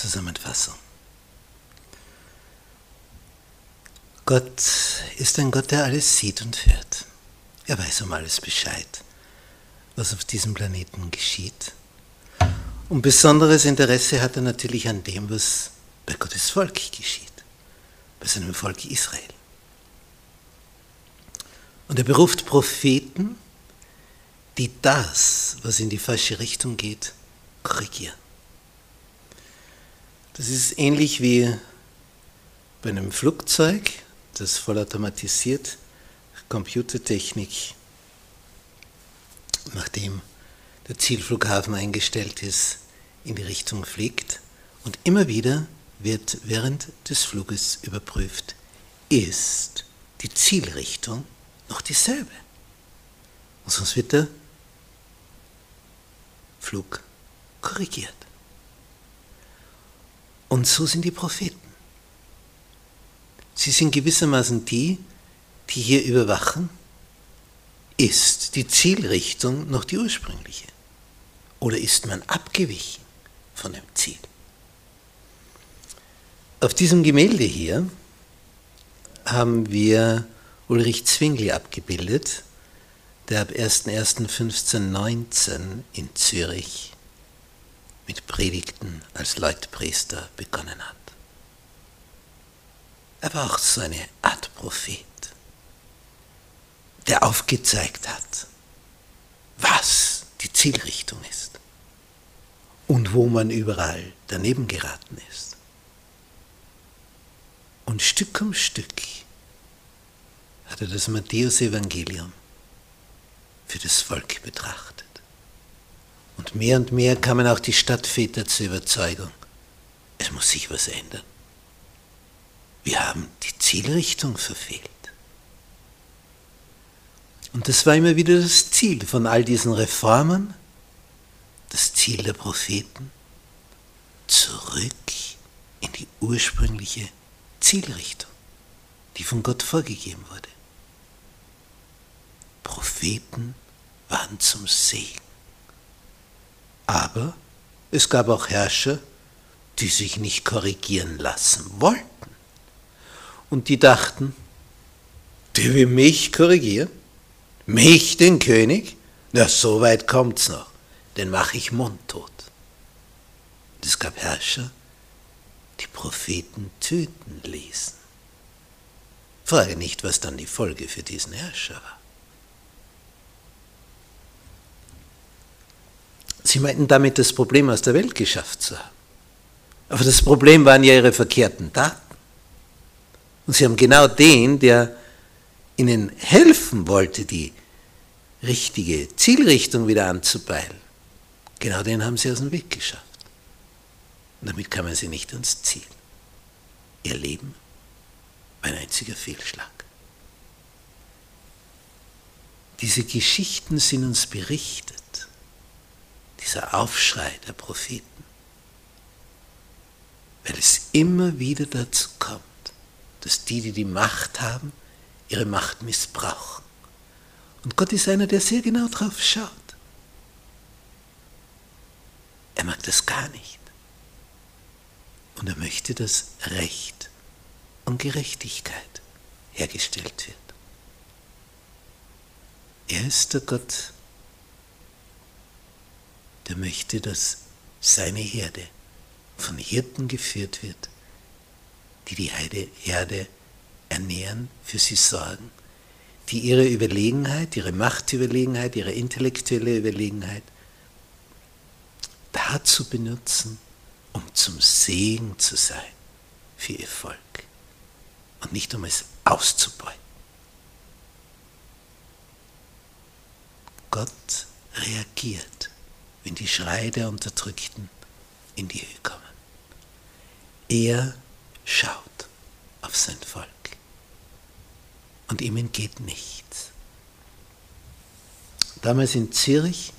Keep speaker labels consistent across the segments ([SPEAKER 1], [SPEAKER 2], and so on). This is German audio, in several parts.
[SPEAKER 1] Zusammenfassung. Gott ist ein Gott, der alles sieht und hört. Er weiß um alles Bescheid, was auf diesem Planeten geschieht. Und besonderes Interesse hat er natürlich an dem, was bei Gottes Volk geschieht, bei seinem Volk Israel. Und er beruft Propheten, die das, was in die falsche Richtung geht, korrigieren. Das ist ähnlich wie bei einem Flugzeug, das vollautomatisiert, Computertechnik, nachdem der Zielflughafen eingestellt ist, in die Richtung fliegt. Und immer wieder wird während des Fluges überprüft, ist die Zielrichtung noch dieselbe. Und sonst wird der Flug korrigiert. Und so sind die Propheten. Sie sind gewissermaßen die, die hier überwachen, ist die Zielrichtung noch die ursprüngliche? Oder ist man abgewichen von dem Ziel? Auf diesem Gemälde hier haben wir Ulrich Zwingli abgebildet, der ab 1.1.1519 in Zürich mit Predigten als Leutpriester begonnen hat. Er war auch so eine Art Prophet, der aufgezeigt hat, was die Zielrichtung ist und wo man überall daneben geraten ist. Und Stück um Stück hat er das Matthäusevangelium für das Volk betrachtet. Und mehr und mehr kamen auch die Stadtväter zur Überzeugung, es muss sich was ändern. Wir haben die Zielrichtung verfehlt. Und das war immer wieder das Ziel von all diesen Reformen, das Ziel der Propheten, zurück in die ursprüngliche Zielrichtung, die von Gott vorgegeben wurde. Propheten waren zum Segen. Aber es gab auch Herrscher, die sich nicht korrigieren lassen wollten. Und die dachten, der will mich korrigieren, mich, den König, na so weit kommt's noch, den mache ich mundtot. Es gab Herrscher, die Propheten töten ließen. Frage nicht, was dann die Folge für diesen Herrscher war. Sie meinten damit das Problem aus der Welt geschafft zu haben. Aber das Problem waren ja ihre verkehrten Taten. Und sie haben genau den, der ihnen helfen wollte, die richtige Zielrichtung wieder anzupeilen, genau den haben sie aus dem Weg geschafft. Und damit kamen sie nicht ans Ziel. Ihr Leben war ein einziger Fehlschlag. Diese Geschichten sind uns berichtet dieser Aufschrei der Propheten. Weil es immer wieder dazu kommt, dass die, die die Macht haben, ihre Macht missbrauchen. Und Gott ist einer, der sehr genau drauf schaut. Er mag das gar nicht. Und er möchte, dass Recht und Gerechtigkeit hergestellt wird. Er ist der Gott, der möchte, dass seine Herde von Hirten geführt wird, die die Herde ernähren, für sie sorgen, die ihre Überlegenheit, ihre Machtüberlegenheit, ihre intellektuelle Überlegenheit dazu benutzen, um zum Segen zu sein für ihr Volk und nicht um es auszubeuten. Gott reagiert wenn die Schreie der Unterdrückten in die Höhe kommen. Er schaut auf sein Volk und ihm entgeht nichts. Damals in Zürich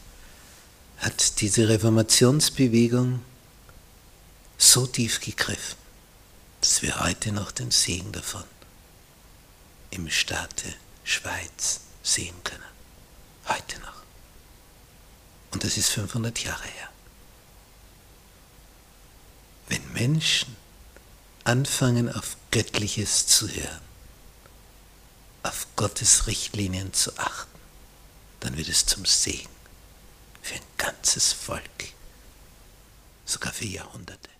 [SPEAKER 1] hat diese Reformationsbewegung so tief gegriffen, dass wir heute noch den Segen davon im Staate Schweiz sehen können. Heute noch. Und das ist 500 Jahre her. Wenn Menschen anfangen auf Göttliches zu hören, auf Gottes Richtlinien zu achten, dann wird es zum Segen für ein ganzes Volk, sogar für Jahrhunderte.